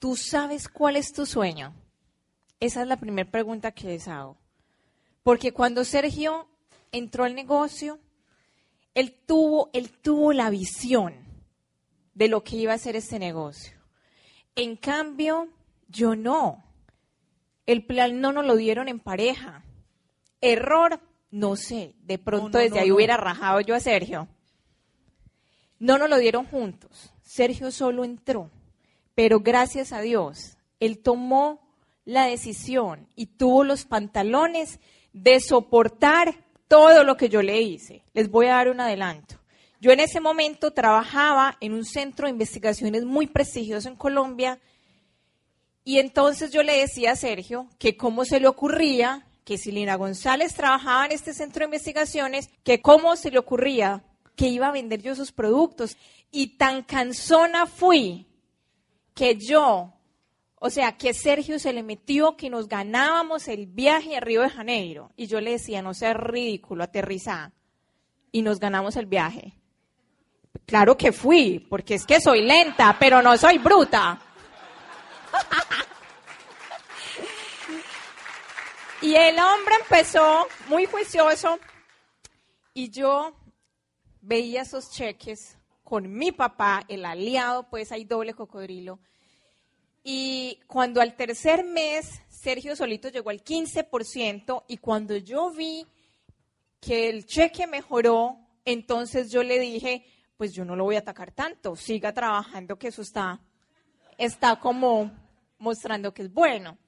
tú sabes cuál es tu sueño? Esa es la primera pregunta que les hago. Porque cuando Sergio entró al negocio, él tuvo, él tuvo la visión de lo que iba a ser este negocio. En cambio, yo no. El plan no nos lo dieron en pareja. Error, no sé. De pronto No, no, desde no, ahí hubiera rajado yo a Sergio. No nos lo dieron juntos. Sergio solo entró. Pero gracias a Dios, él tomó la decisión y tuvo los pantalones de soportar todo lo que yo le hice. Les voy a dar un adelanto. Yo en ese momento trabajaba en un centro de investigaciones muy prestigioso en Colombia y entonces yo le decía a Sergio que cómo se le ocurría que si Lina González trabajaba en este centro de investigaciones, que cómo se le ocurría que iba a vender yo sus productos. Y tan cansona fui que yo, o sea, que Sergio se le metió que nos ganábamos el viaje a Río de Janeiro. Y yo le decía, no seas ridículo, aterriza. Y nos ganamos el viaje. Claro que fui, porque es que soy lenta, pero no soy bruta. Y el hombre empezó muy juicioso y yo veía esos cheques con mi papá, el aliado, pues hay doble cocodrilo. Y cuando al tercer mes Sergio Solito llegó al 15% y cuando yo vi que el cheque mejoró, entonces yo le dije, pues yo no lo voy a atacar tanto, siga trabajando que eso está, está como mostrando que es bueno.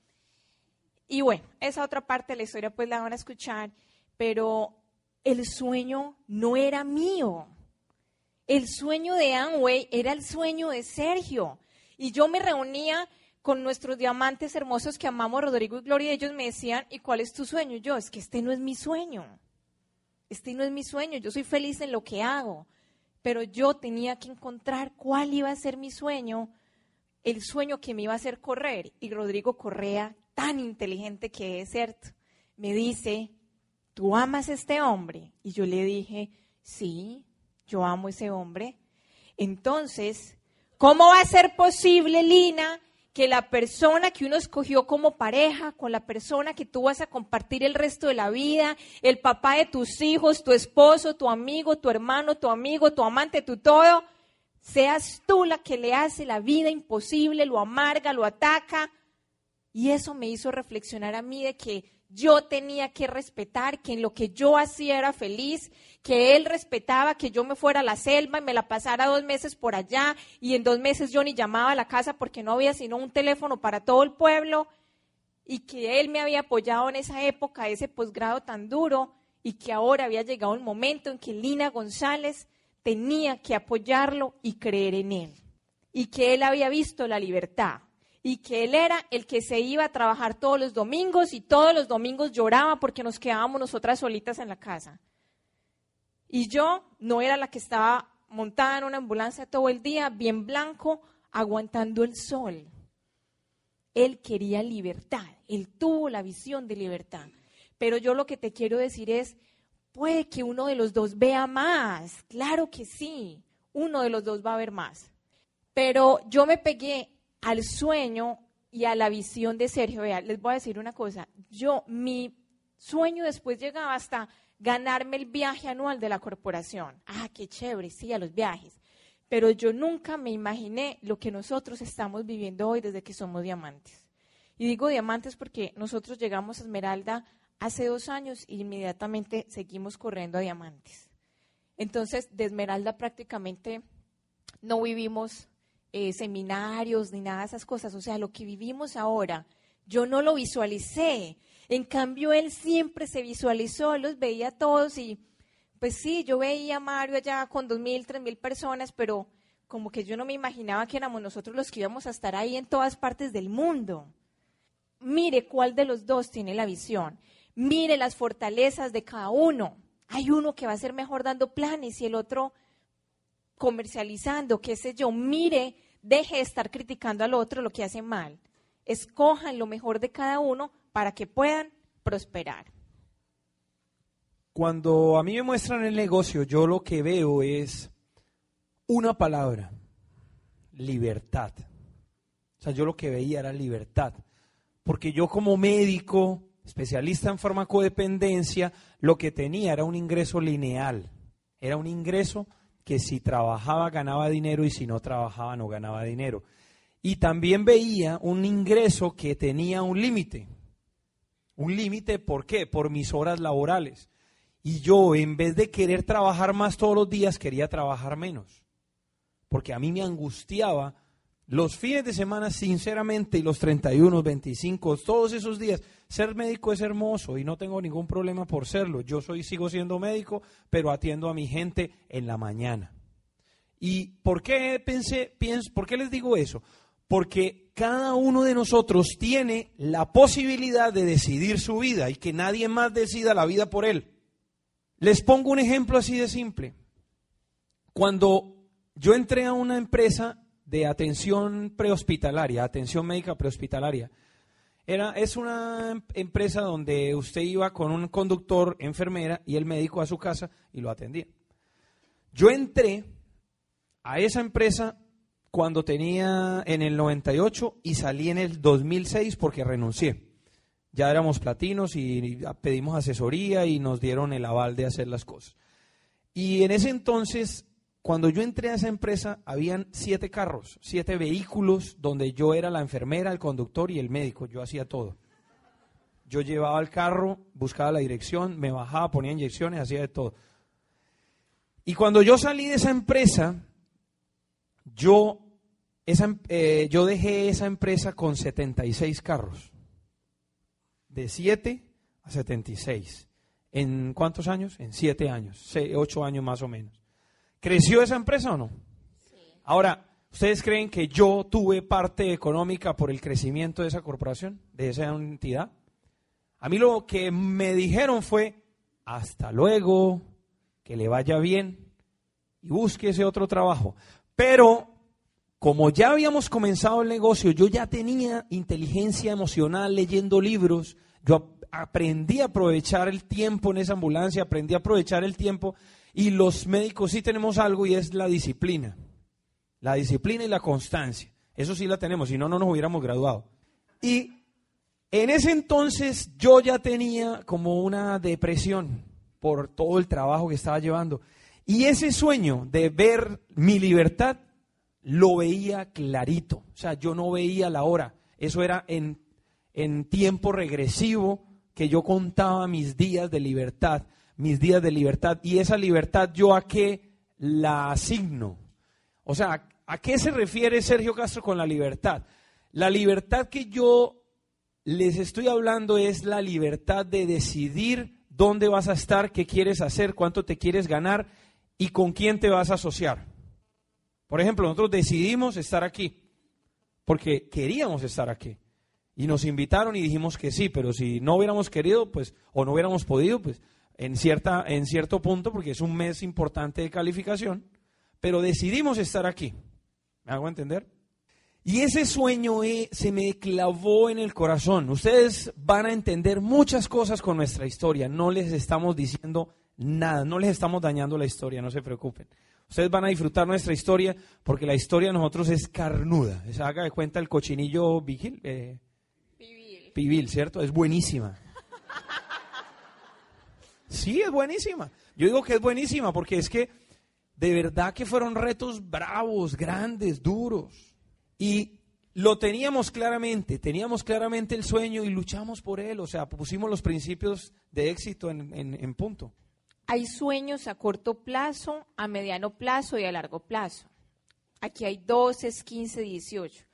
Y bueno, esa otra parte de la historia pues la van a escuchar, pero el sueño no era mío. El sueño de Amway era el sueño de Sergio. Y yo me reunía con nuestros diamantes hermosos que amamos, Rodrigo y Gloria, y ellos me decían, ¿y cuál es tu sueño? Yo, es que este no es mi sueño. Este no es mi sueño. Yo soy feliz en lo que hago. Pero yo tenía que encontrar cuál iba a ser mi sueño, el sueño que me iba a hacer correr. Y Rodrigo Correa, tan inteligente que es, ¿cierto? Me dice, ¿tú amas a este hombre? Y yo le dije, sí, yo amo ese hombre. Entonces, ¿cómo va a ser posible, Lina, que la persona que uno escogió como pareja, con la persona que tú vas a compartir el resto de la vida, el papá de tus hijos, tu esposo, tu amigo, tu hermano, tu amigo, tu amante, tu todo, seas tú la que le hace la vida imposible, lo amarga, lo ataca? Y eso me hizo reflexionar a mí de que yo tenía que respetar, que en lo que yo hacía era feliz, que él respetaba que yo me fuera a la selva y me la pasara dos meses por allá y en dos meses yo ni llamaba a la casa porque no había sino un teléfono para todo el pueblo y que él me había apoyado en esa época, ese posgrado tan duro y que ahora había llegado el momento en que Lina González tenía que apoyarlo y creer en él y que él había visto la libertad y que él era el que se iba a trabajar todos los domingos y todos los domingos lloraba porque nos quedábamos nosotras solitas en la casa. Y yo no era la que estaba montada en una ambulancia todo el día, bien blanco, aguantando el sol. Él quería libertad, él tuvo la visión de libertad. Pero yo lo que te quiero decir es, puede que uno de los dos vea más, claro que sí, uno de los dos va a ver más. Pero yo me pegué al sueño y a la visión de Sergio. Vea, les voy a decir una cosa. Yo, mi sueño después llegaba hasta ganarme el viaje anual de la corporación. Ah, qué chévere, sí, a los viajes. Pero yo nunca me imaginé lo que nosotros estamos viviendo hoy desde que somos diamantes. Y digo diamantes porque nosotros llegamos a Esmeralda hace dos años y inmediatamente seguimos corriendo a diamantes. Entonces, de Esmeralda prácticamente no vivimos eh, seminarios ni nada de esas cosas. O sea, lo que vivimos ahora, yo no lo visualicé. En cambio, él siempre se visualizó, los veía a todos y pues sí, yo veía a Mario allá con dos mil, tres mil personas, pero como que yo no me imaginaba que éramos nosotros los que íbamos a estar ahí en todas partes del mundo. Mire cuál de los dos tiene la visión. Mire las fortalezas de cada uno. Hay uno que va a ser mejor dando planes y el otro comercializando, qué sé yo. Mire, deje de estar criticando al otro lo que hace mal. Escojan lo mejor de cada uno para que puedan prosperar. Cuando a mí me muestran el negocio, yo lo que veo es una palabra, libertad. O sea, yo lo que veía era libertad. Porque yo como médico, especialista en farmacodependencia, lo que tenía era un ingreso lineal. Era un ingreso que si trabajaba ganaba dinero y si no trabajaba no ganaba dinero. Y también veía un ingreso que tenía un límite. Un límite, ¿por qué? Por mis horas laborales. Y yo, en vez de querer trabajar más todos los días, quería trabajar menos. Porque a mí me angustiaba los fines de semana, sinceramente, y los 31, 25, todos esos días, ser médico es hermoso y no tengo ningún problema por serlo. Yo soy, sigo siendo médico, pero atiendo a mi gente en la mañana. ¿Y por qué pensé, pienso, por qué les digo eso? Porque cada uno de nosotros tiene la posibilidad de decidir su vida y que nadie más decida la vida por él. Les pongo un ejemplo así de simple. Cuando yo entré a una empresa de atención prehospitalaria, atención médica prehospitalaria, era, es una empresa donde usted iba con un conductor, enfermera y el médico a su casa y lo atendía. Yo entré a esa empresa cuando tenía en el 98 y salí en el 2006 porque renuncié ya éramos platinos y pedimos asesoría y nos dieron el aval de hacer las cosas. Y en ese entonces, cuando yo entré a esa empresa, habían siete carros, siete vehículos donde yo era la enfermera, el conductor y el médico. Yo hacía todo. Yo llevaba el carro, buscaba la dirección, me bajaba, ponía inyecciones, hacía de todo. Y cuando yo salí de esa empresa, yo, esa, eh, yo dejé esa empresa con 76 carros de 7 a 76. ¿En cuántos años? En 7 años, 8 años más o menos. ¿Creció esa empresa o no? Ahora, ¿ustedes creen que yo tuve parte económica por el crecimiento de esa corporación, de esa entidad? A mí lo que me dijeron fue, hasta luego, que le vaya bien y busque ese otro trabajo. Pero como ya habíamos comenzado el negocio, yo ya tenía inteligencia emocional leyendo libros, yo aprendí a aprovechar el tiempo en esa ambulancia, aprendí a aprovechar el tiempo y los médicos sí tenemos algo y es la disciplina, la disciplina y la constancia. Eso sí la tenemos, si no, no nos hubiéramos graduado. Y en ese entonces yo ya tenía como una depresión por todo el trabajo que estaba llevando. Y ese sueño de ver mi libertad lo veía clarito. O sea, yo no veía la hora. Eso era en, en tiempo regresivo que yo contaba mis días de libertad, mis días de libertad. Y esa libertad yo a qué la asigno. O sea, ¿a qué se refiere Sergio Castro con la libertad? La libertad que yo les estoy hablando es la libertad de decidir dónde vas a estar, qué quieres hacer, cuánto te quieres ganar y con quién te vas a asociar. Por ejemplo, nosotros decidimos estar aquí porque queríamos estar aquí. Y nos invitaron y dijimos que sí, pero si no hubiéramos querido, pues, o no hubiéramos podido, pues, en, cierta, en cierto punto, porque es un mes importante de calificación, pero decidimos estar aquí. ¿Me hago entender? Y ese sueño eh, se me clavó en el corazón. Ustedes van a entender muchas cosas con nuestra historia. No les estamos diciendo nada, no les estamos dañando la historia, no se preocupen. Ustedes van a disfrutar nuestra historia porque la historia de nosotros es carnuda. Se haga de cuenta el cochinillo vigil, eh, pibil. ¿cierto? Es buenísima. Sí, es buenísima. Yo digo que es buenísima porque es que de verdad que fueron retos bravos, grandes, duros. Y lo teníamos claramente, teníamos claramente el sueño y luchamos por él, o sea, pusimos los principios de éxito en punto. Hay sueños a corto plazo, a mediano plazo y a largo plazo. Aquí hay 12, 15, 18.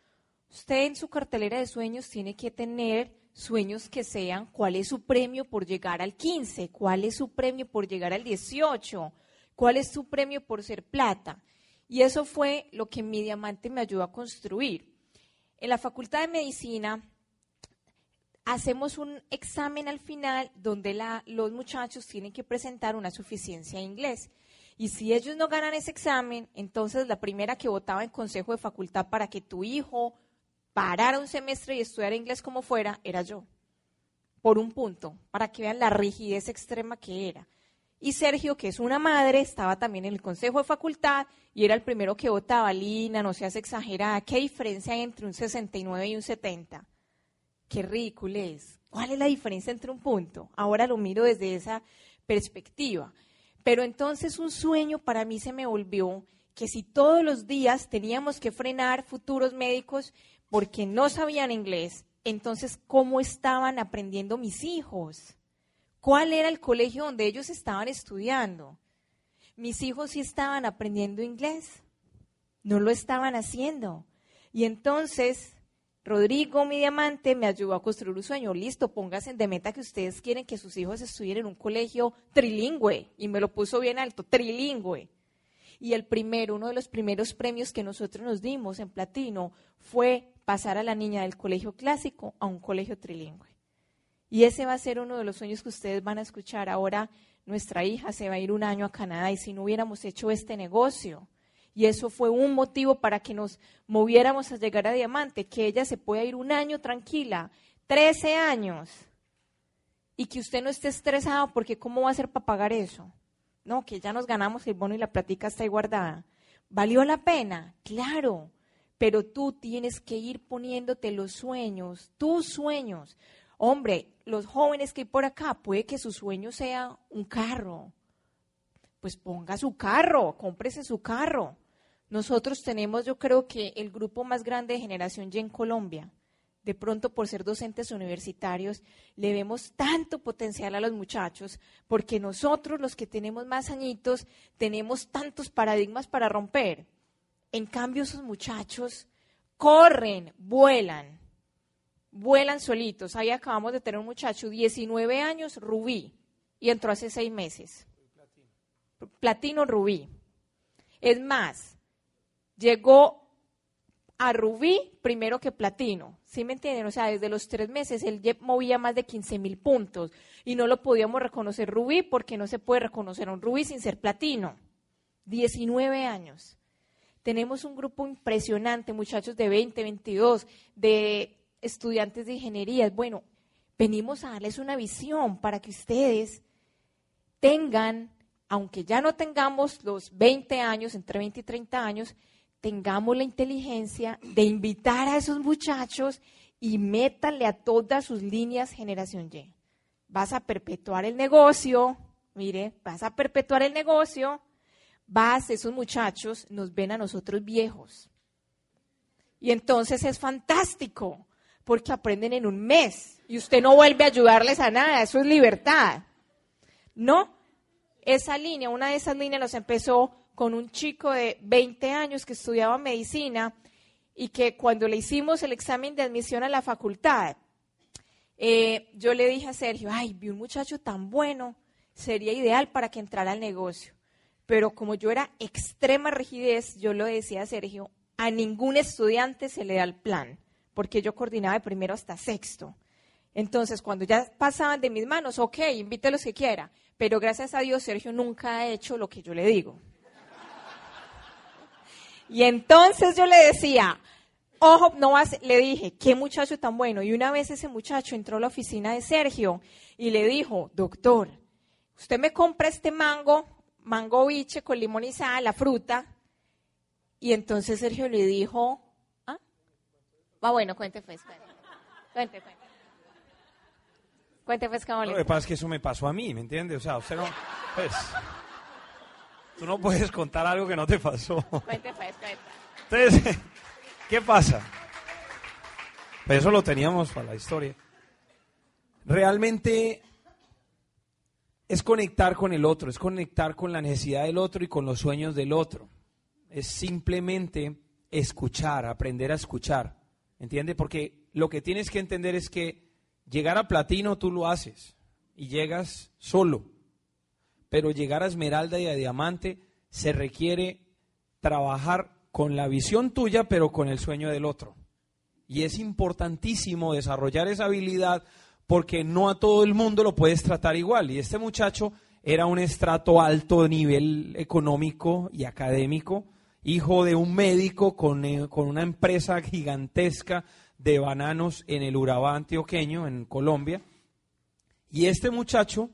Usted en su cartelera de sueños tiene que tener sueños que sean cuál es su premio por llegar al 15, cuál es su premio por llegar al 18, cuál es su premio por ser plata. Y eso fue lo que mi diamante me ayudó a construir. En la Facultad de Medicina hacemos un examen al final donde los muchachos tienen que presentar una suficiencia de inglés. Y si ellos no ganan ese examen, entonces la primera que votaba en consejo de facultad para que tu hijo parara un semestre y estudiara inglés como fuera, era yo. Por un punto, para que vean la rigidez extrema que era. Y Sergio, que es una madre, estaba también en el consejo de facultad y era el primero que votaba. Lina, no seas exagerada. ¿Qué diferencia hay entre un 69 y un 70? Qué ridículo es. ¿Cuál es la diferencia entre un punto? Ahora lo miro desde esa perspectiva. Pero entonces un sueño para mí se me volvió que si todos los días teníamos que frenar futuros médicos porque no sabían inglés, entonces ¿cómo estaban aprendiendo mis hijos? ¿Cuál era el colegio donde ellos estaban estudiando? Mis hijos sí estaban aprendiendo inglés, no lo estaban haciendo. Y entonces Rodrigo, mi diamante, me ayudó a construir un sueño. Listo, pónganse de meta que ustedes quieren que sus hijos estudien en un colegio trilingüe. Y me lo puso bien alto, trilingüe. Y el primero, uno de los primeros premios que nosotros nos dimos en platino fue pasar a la niña del colegio clásico a un colegio trilingüe. Y ese va a ser uno de los sueños que ustedes van a escuchar. Ahora nuestra hija se va a ir un año a Canadá y si no hubiéramos hecho este negocio, y eso fue un motivo para que nos moviéramos a llegar a Diamante, que ella se pueda ir un año tranquila, 13 años, y que usted no esté estresado porque ¿cómo va a ser para pagar eso? No, que ya nos ganamos el bono y la platica está ahí guardada. ¿Valió la pena? Claro, pero tú tienes que ir poniéndote los sueños, tus sueños. Hombre, los jóvenes que hay por acá, puede que su sueño sea un carro. Pues ponga su carro, cómprese su carro. Nosotros tenemos, yo creo que el grupo más grande de generación Y en Colombia. De pronto, por ser docentes universitarios, le vemos tanto potencial a los muchachos, porque nosotros, los que tenemos más añitos, tenemos tantos paradigmas para romper. En cambio, esos muchachos corren, vuelan, vuelan solitos. Ahí acabamos de tener un muchacho, 19 años, Rubí, y entró hace seis meses. Platino Rubí. Es más, llegó a Rubí primero que Platino. ¿Sí me entienden? O sea, desde los tres meses él movía más de 15 mil puntos y no lo podíamos reconocer Rubí porque no se puede reconocer a un Rubí sin ser Platino. 19 años. Tenemos un grupo impresionante, muchachos de 20, 22, de estudiantes de ingeniería. Bueno, venimos a darles una visión para que ustedes tengan, aunque ya no tengamos los 20 años, entre 20 y 30 años, tengamos la inteligencia de invitar a esos muchachos y métanle a todas sus líneas generación Y. Vas a perpetuar el negocio, mire, vas a perpetuar el negocio, vas, esos muchachos nos ven a nosotros viejos. Y entonces es fantástico, porque aprenden en un mes y usted no vuelve a ayudarles a nada, eso es libertad. No, esa línea, una de esas líneas nos empezó con un chico de 20 años que estudiaba medicina y que cuando le hicimos el examen de admisión a la facultad, eh, yo le dije a Sergio, ay, vi un muchacho tan bueno, sería ideal para que entrara al negocio. Pero como yo era extrema rigidez, yo lo decía a Sergio, a ningún estudiante se le da el plan, porque yo coordinaba de primero hasta sexto. Entonces, cuando ya pasaban de mis manos, ok, invite a los que quiera, pero gracias a Dios Sergio nunca ha hecho lo que yo le digo. Y entonces yo le decía, ojo, no vas, le dije, qué muchacho tan bueno. Y una vez ese muchacho entró a la oficina de Sergio y le dijo, doctor, usted me compra este mango, mango biche con limón y sal, la fruta. Y entonces Sergio le dijo, ¿ah? Va bueno, cuente pues, cuente, cuente. Cuente pues, cómo Lo que pasa es que eso me pasó a mí, ¿me entiende? O sea, usted no, pues, Tú no puedes contar algo que no te pasó. Cuente, pues, cuente. Entonces, ¿qué pasa? Pues eso lo teníamos para la historia. Realmente es conectar con el otro, es conectar con la necesidad del otro y con los sueños del otro. Es simplemente escuchar, aprender a escuchar. ¿Entiende? Porque lo que tienes que entender es que llegar a platino tú lo haces y llegas solo pero llegar a esmeralda y a diamante se requiere trabajar con la visión tuya, pero con el sueño del otro. Y es importantísimo desarrollar esa habilidad porque no a todo el mundo lo puedes tratar igual. Y este muchacho era un estrato alto de nivel económico y académico, hijo de un médico con, eh, con una empresa gigantesca de bananos en el Urabá antioqueño, en Colombia. Y este muchacho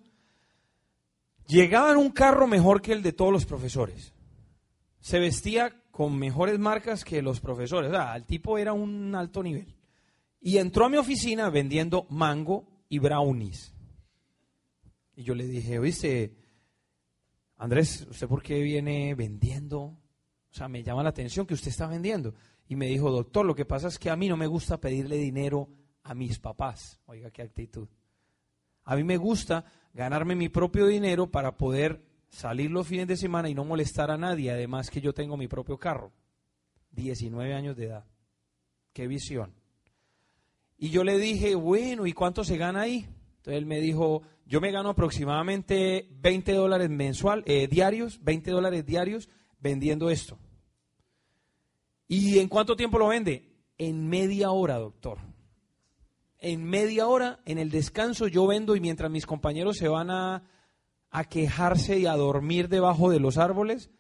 llegaba en un carro mejor que el de todos los profesores. Se vestía con mejores marcas que los profesores. O sea, el tipo era un alto nivel. Y entró a mi oficina vendiendo mango y brownies. Y yo le dije, oíste, Andrés, ¿usted por qué viene vendiendo? O sea, me llama la atención que usted está vendiendo. Y me dijo, doctor, lo que pasa es que a mí no me gusta pedirle dinero a mis papás. Oiga, qué actitud. A mí me gusta ganarme mi propio dinero para poder salir los fines de semana y no molestar a nadie, además que yo tengo mi propio carro. 19 años de edad. Qué visión. Y yo le dije, bueno, ¿y cuánto se gana ahí? Entonces él me dijo, yo me gano aproximadamente 20 dólares mensual, eh, diarios, 20 dólares diarios vendiendo esto. ¿Y en cuánto tiempo lo vende? En media hora, doctor. En media hora, en el descanso, yo vendo y mientras mis compañeros se van a, a quejarse y a dormir debajo de los árboles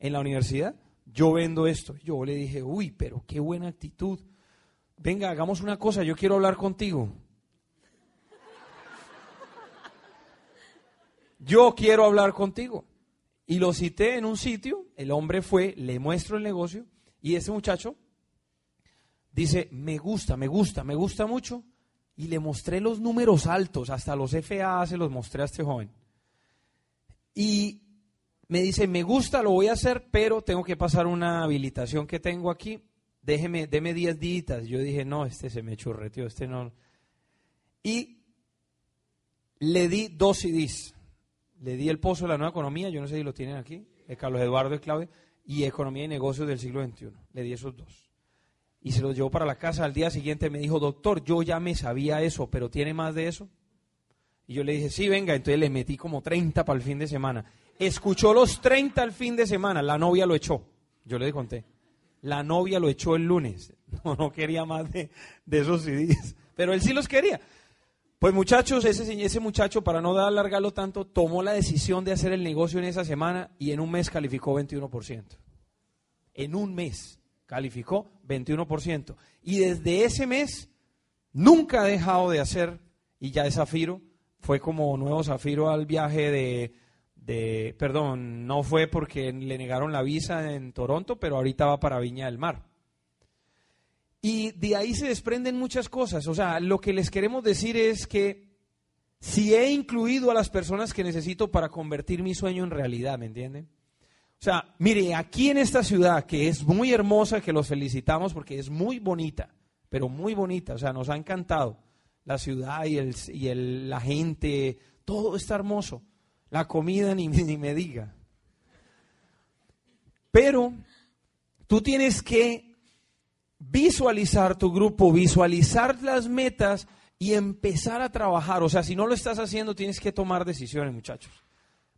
en la universidad, yo vendo esto. Yo le dije, uy, pero qué buena actitud. Venga, hagamos una cosa, yo quiero hablar contigo. Yo quiero hablar contigo. Y lo cité en un sitio, el hombre fue, le muestro el negocio y ese muchacho dice, me gusta, me gusta, me gusta mucho. Y le mostré los números altos, hasta los FA se los mostré a este joven. Y me dice, me gusta, lo voy a hacer, pero tengo que pasar una habilitación que tengo aquí. Déjeme, deme 10 días. Yo dije, no, este se me churreteó, este no. Y le di dos CDs. Le di el pozo de la nueva economía, yo no sé si lo tienen aquí, de Carlos Eduardo y Claudia y Economía y Negocios del siglo XXI. Le di esos dos. Y se los llevó para la casa. Al día siguiente me dijo, doctor, yo ya me sabía eso, pero ¿tiene más de eso? Y yo le dije, sí, venga. Entonces le metí como 30 para el fin de semana. Escuchó los 30 al fin de semana. La novia lo echó. Yo le conté. La novia lo echó el lunes. No, no quería más de, esos CDs. Pero él sí los quería. Pues muchachos, ese, ese muchacho, para no alargarlo tanto, tomó la decisión de hacer el negocio en esa semana y en un mes calificó 21%. En un mes calificó 21%. Y desde ese mes nunca ha dejado de hacer, y ya es Zafiro, fue como nuevo Zafiro al viaje de, de, perdón, no fue porque le negaron la visa en Toronto, pero ahorita va para Viña del Mar. Y de ahí se desprenden muchas cosas. O sea, lo que les queremos decir es que si he incluido a las personas que necesito para convertir mi sueño en realidad, ¿me entienden? O sea, mire, aquí en esta ciudad, que es muy hermosa, que los felicitamos porque es muy bonita, pero muy bonita, o sea, nos ha encantado la ciudad y, el, y el, la gente, todo está hermoso. La comida ni, ni me diga. Pero tú tienes que visualizar tu grupo, visualizar las metas y empezar a trabajar. O sea, si no lo estás haciendo, tienes que tomar decisiones, muchachos.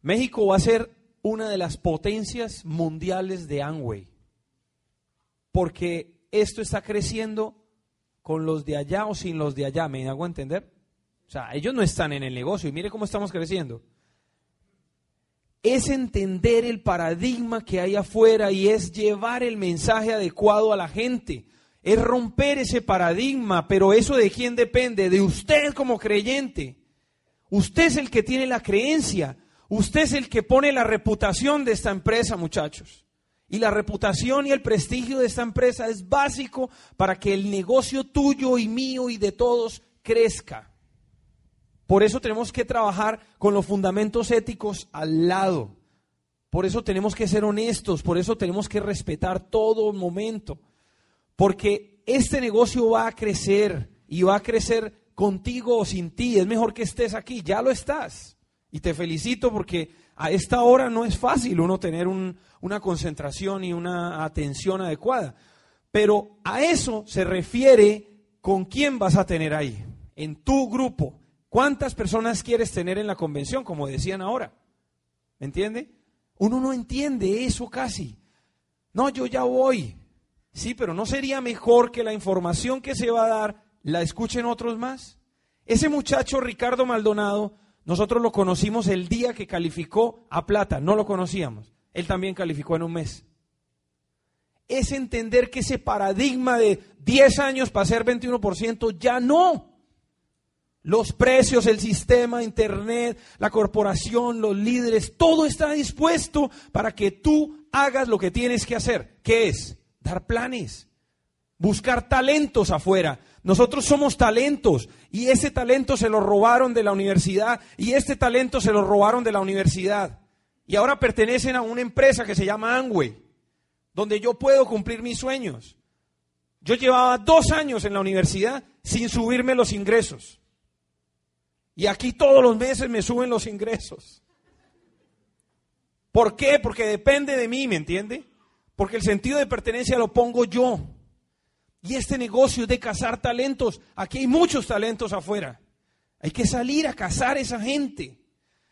México va a ser una de las potencias mundiales de Amway, porque esto está creciendo con los de allá o sin los de allá, ¿me hago entender? O sea, ellos no están en el negocio y mire cómo estamos creciendo. Es entender el paradigma que hay afuera y es llevar el mensaje adecuado a la gente es romper ese paradigma, pero eso de quién depende, de usted como creyente. Usted es el que tiene la creencia, usted es el que pone la reputación de esta empresa, muchachos. Y la reputación y el prestigio de esta empresa es básico para que el negocio tuyo y mío y de todos crezca. Por eso tenemos que trabajar con los fundamentos éticos al lado. Por eso tenemos que ser honestos, por eso tenemos que respetar todo momento. Porque este negocio va a crecer y va a crecer contigo o sin ti. Es mejor que estés aquí, ya lo estás. Y te felicito porque a esta hora no es fácil uno tener una concentración y una atención adecuada. Pero a eso se refiere con quién vas a tener ahí, en tu grupo. ¿Cuántas personas quieres tener en la convención, como decían ahora? ¿Me entiende? Uno no entiende eso casi. No, yo ya voy. Sí, pero ¿no sería mejor que la información que se va a dar la escuchen otros más? Ese muchacho Ricardo Maldonado, nosotros lo conocimos el día que calificó a plata, no lo conocíamos. Él también calificó en un mes. Es entender que ese paradigma de 10 años para ser 21% ya no. Los precios, el sistema, Internet, la corporación, los líderes, todo está dispuesto para que tú hagas lo que tienes que hacer. ¿Qué es? Dar planes, buscar talentos afuera. Nosotros somos talentos y ese talento se lo robaron de la universidad y este talento se lo robaron de la universidad. Y ahora pertenecen a una empresa que se llama Angway, donde yo puedo cumplir mis sueños. Yo llevaba dos años en la universidad sin subirme los ingresos. Y aquí todos los meses me suben los ingresos. ¿Por qué? Porque depende de mí, ¿me entiende? Porque el sentido de pertenencia lo pongo yo. Y este negocio es de cazar talentos. Aquí hay muchos talentos afuera. Hay que salir a cazar esa gente.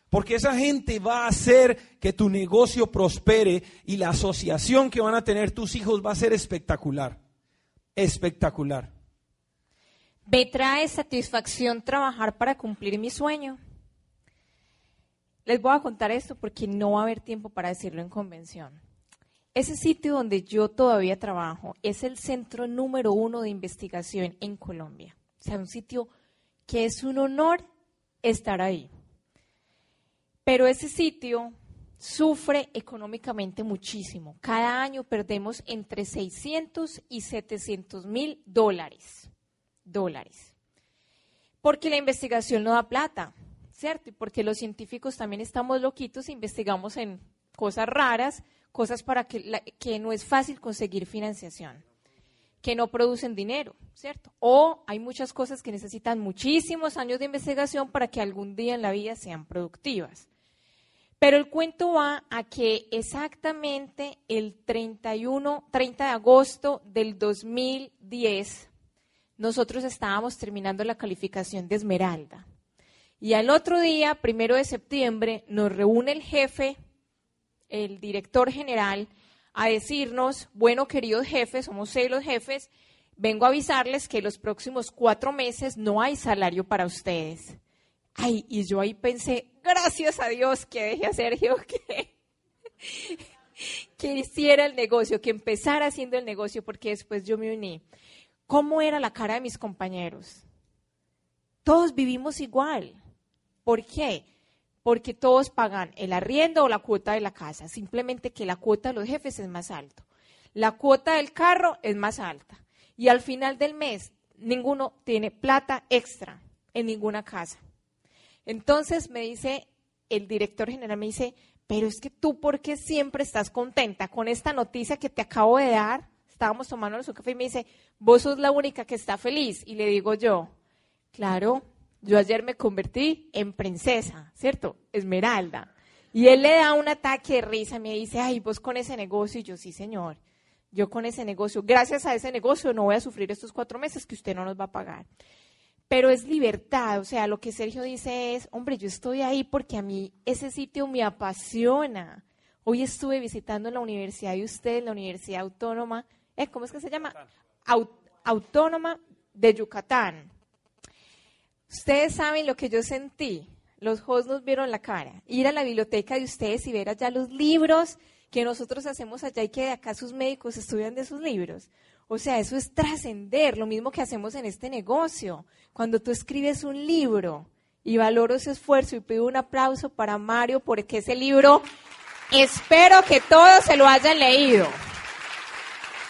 Porque esa gente va a hacer que tu negocio prospere y la asociación que van a tener tus hijos va a ser espectacular. Espectacular. Me trae satisfacción trabajar para cumplir mi sueño. Les voy a contar esto porque no va a haber tiempo para decirlo en convención. Ese sitio donde yo todavía trabajo es el centro número uno de investigación en Colombia. O sea, un sitio que es un honor estar ahí. Pero ese sitio sufre económicamente muchísimo. Cada año perdemos entre 600 y 700 mil dólares dólares. Porque la investigación no da plata, ¿cierto? Y porque los científicos también estamos loquitos, investigamos en cosas raras, cosas para que, que no es fácil conseguir financiación, que no producen dinero, ¿cierto? O hay muchas cosas que necesitan muchísimos años de investigación para que algún día en la vida sean productivas. Pero el cuento va a que exactamente el 31, 30 de agosto del 2010, nosotros estábamos terminando la calificación de Esmeralda. Y al otro día, primero de septiembre, nos reúne el jefe, el director general, a decirnos, bueno, queridos jefes, somos seis los jefes, vengo a avisarles que los próximos cuatro meses no hay salario para ustedes. Ay, y yo ahí pensé, gracias a Dios que dejé a Sergio que, que hiciera el negocio, que empezara haciendo el negocio, porque después yo me uní. ¿Cómo era la cara de mis compañeros? Todos vivimos igual. ¿Por qué? Porque todos pagan el arriendo o la cuota de la casa, simplemente que la cuota de los jefes es más alta. La cuota del carro es más alta. Y al final del mes, ninguno tiene plata extra en ninguna casa. Entonces me dice el director general, me dice, pero es que tú, ¿por qué siempre estás contenta con esta noticia que te acabo de dar? Estábamos tomando su café y me dice, vos sos la única que está feliz. Y le digo yo, claro, yo ayer me convertí en princesa, ¿cierto? Esmeralda. Y él le da un ataque de risa, me dice, ay, vos con ese negocio. Y yo, sí, señor, yo con ese negocio, gracias a ese negocio no voy a sufrir estos cuatro meses que usted no nos va a pagar. Pero es libertad, o sea, lo que Sergio dice es, hombre, yo estoy ahí porque a mí ese sitio me apasiona. Hoy estuve visitando la universidad de usted, la Universidad Autónoma, ¿Eh? ¿cómo es que se llama? Autónoma de Yucatán. Ustedes saben lo que yo sentí. Los hosts nos vieron la cara. Ir a la biblioteca de ustedes y ver allá los libros que nosotros hacemos allá y que de acá sus médicos estudian de sus libros. O sea, eso es trascender, lo mismo que hacemos en este negocio. Cuando tú escribes un libro y valoro ese esfuerzo y pido un aplauso para Mario porque ese libro espero que todos se lo hayan leído.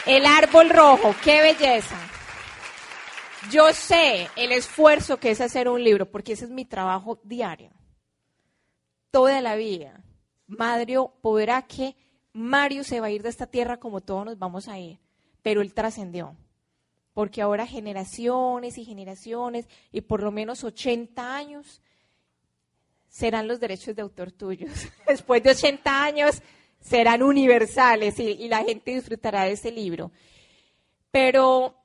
El árbol rojo, qué belleza. Yo sé el esfuerzo que es hacer un libro, porque ese es mi trabajo diario. Toda la vida. Mario podrá que Mario se va a ir de esta tierra como todos nos vamos a ir, pero él trascendió. Porque ahora generaciones y generaciones y por lo menos 80 años serán los derechos de autor tuyos. Después de 80 años serán universales y, la gente disfrutará de ese libro. Pero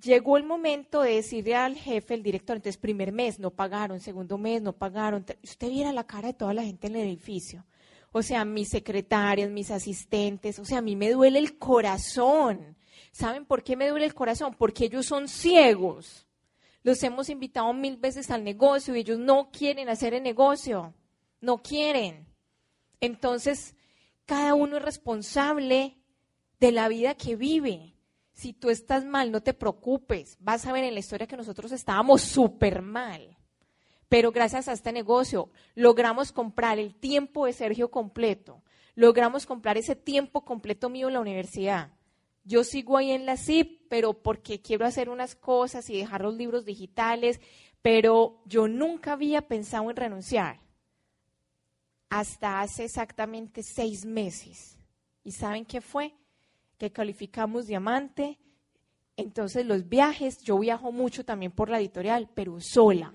llegó el momento de decirle al jefe, el director, entonces primer mes no pagaron, segundo mes no pagaron. Usted viera la cara de toda la gente en el edificio. o sea, mis secretarias, mis asistentes, o sea, a mí me duele el corazón. ¿Saben por qué me duele el corazón? Porque ellos son ciegos. Los hemos invitado mil veces al negocio y ellos no quieren hacer el negocio. No quieren. Entonces, cada uno es responsable de la vida que vive. Si tú estás mal, no te preocupes. Vas a ver en la historia que nosotros estábamos súper mal. Pero gracias a este negocio logramos comprar el tiempo de Sergio completo. Logramos comprar ese tiempo completo mío en la universidad. Yo sigo ahí en la CIP, pero porque quiero hacer unas cosas y dejar los libros digitales, pero yo nunca había pensado en renunciar hasta hace exactamente seis meses. ¿Y saben qué fue? Que calificamos diamante. Entonces los viajes, yo viajo mucho también por la editorial, pero sola.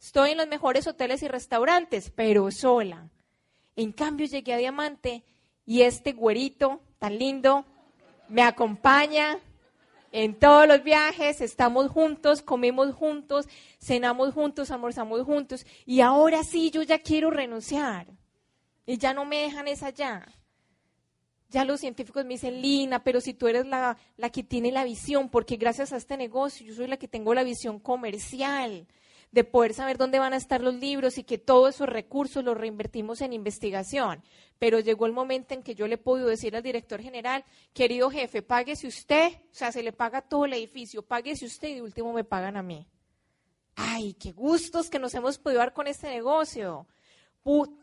Estoy en los mejores hoteles y restaurantes, pero sola. En cambio llegué a Diamante y este güerito tan lindo me acompaña en todos los viajes, estamos juntos, comemos juntos, cenamos juntos, almorzamos juntos y ahora sí yo ya quiero renunciar y ya no me dejan esa ya. Ya los científicos me dicen, Lina, pero si tú eres la, la que tiene la visión, porque gracias a este negocio yo soy la que tengo la visión comercial, de poder saber dónde van a estar los libros y que todos esos recursos los reinvertimos en investigación. Pero llegó el momento en que yo le puedo decir al director general, querido jefe, páguese usted, o sea, se le paga todo el edificio, páguese usted y de último me pagan a mí. Ay, qué gustos que nos hemos podido dar con este negocio.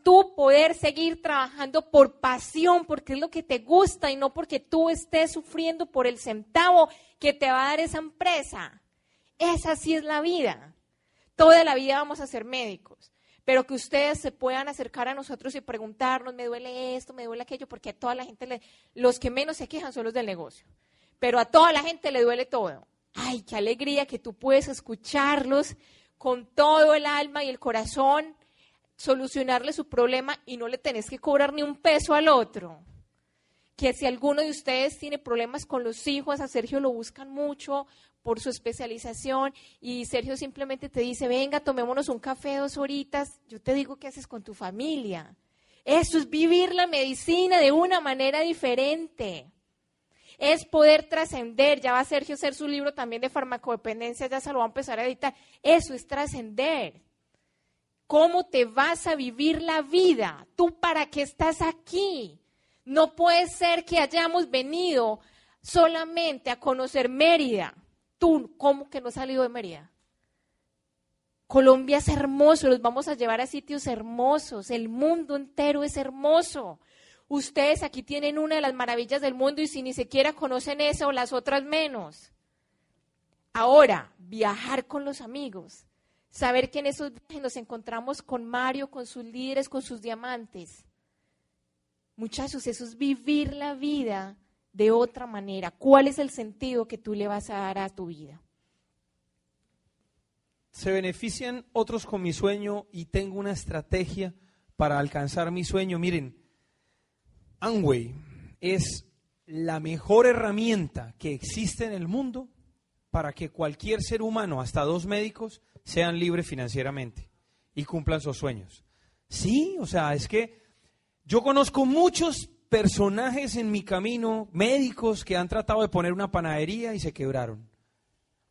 Tú poder seguir trabajando por pasión, porque es lo que te gusta y no porque tú estés sufriendo por el centavo que te va a dar esa empresa. Esa sí es la vida. Toda la vida vamos a ser médicos, pero que ustedes se puedan acercar a nosotros y preguntarnos, me duele esto, me duele aquello, porque a toda la gente, le, los que menos se quejan son los del negocio, pero a toda la gente le duele todo. Ay, qué alegría que tú puedes escucharlos con todo el alma y el corazón, solucionarle su problema y no le tenés que cobrar ni un peso al otro que si alguno de ustedes tiene problemas con los hijos, a Sergio lo buscan mucho por su especialización y Sergio simplemente te dice, venga, tomémonos un café dos horitas, yo te digo qué haces con tu familia. Eso es vivir la medicina de una manera diferente. Es poder trascender. Ya va Sergio a hacer su libro también de farmacodependencia, ya se lo va a empezar a editar. Eso es trascender. ¿Cómo te vas a vivir la vida? ¿Tú para qué estás aquí? No puede ser que hayamos venido solamente a conocer Mérida. Tú, ¿cómo que no has salido de Mérida? Colombia es hermoso, los vamos a llevar a sitios hermosos, el mundo entero es hermoso. Ustedes aquí tienen una de las maravillas del mundo y si ni siquiera conocen eso, las otras menos. Ahora, viajar con los amigos, saber que en esos viajes nos encontramos con Mario, con sus líderes, con sus diamantes. Muchachos, eso es vivir la vida de otra manera. ¿Cuál es el sentido que tú le vas a dar a tu vida? Se benefician otros con mi sueño y tengo una estrategia para alcanzar mi sueño. Miren, Amway es la mejor herramienta que existe en el mundo para que cualquier ser humano, hasta dos médicos, sean libres financieramente y cumplan sus sueños. Sí, o sea, es que yo conozco muchos personajes en mi camino, médicos, que han tratado de poner una panadería y se quebraron.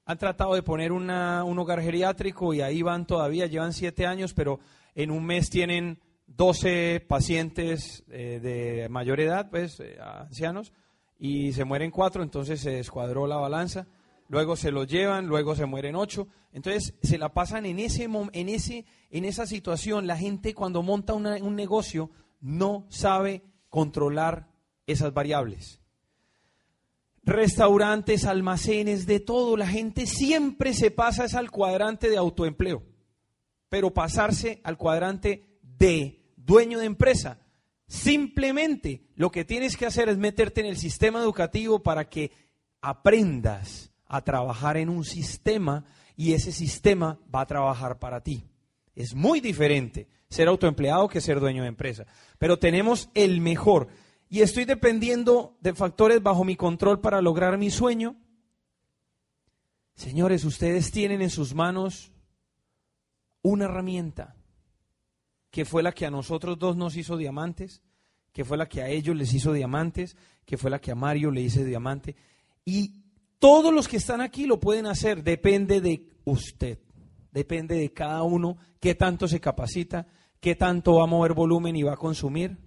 Han tratado de poner una, un hogar geriátrico y ahí van todavía, llevan siete años, pero en un mes tienen 12 pacientes eh, de mayor edad, pues eh, ancianos, y se mueren cuatro, entonces se descuadró la balanza. Luego se los llevan, luego se mueren ocho. Entonces se la pasan en, ese, en, ese, en esa situación. La gente cuando monta un negocio no sabe controlar esas variables. Restaurantes, almacenes, de todo, la gente siempre se pasa al cuadrante de autoempleo, pero pasarse al cuadrante de dueño de empresa, simplemente lo que tienes que hacer es meterte en el sistema educativo para que aprendas a trabajar en un sistema y ese sistema va a trabajar para ti. Es muy diferente ser autoempleado que ser dueño de empresa. Pero tenemos el mejor. Y estoy dependiendo de factores bajo mi control para lograr mi sueño. Señores, ustedes tienen en sus manos una herramienta que fue la que a nosotros dos nos hizo diamantes, que fue la que a ellos les hizo diamantes, que fue la que a Mario le hizo diamante. Y todos los que están aquí lo pueden hacer, depende de usted, depende de cada uno, qué tanto se capacita, qué tanto va a mover volumen y va a consumir,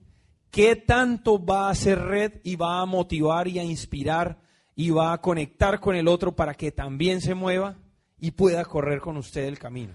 qué tanto va a hacer red y va a motivar y a inspirar y va a conectar con el otro para que también se mueva y pueda correr con usted el camino.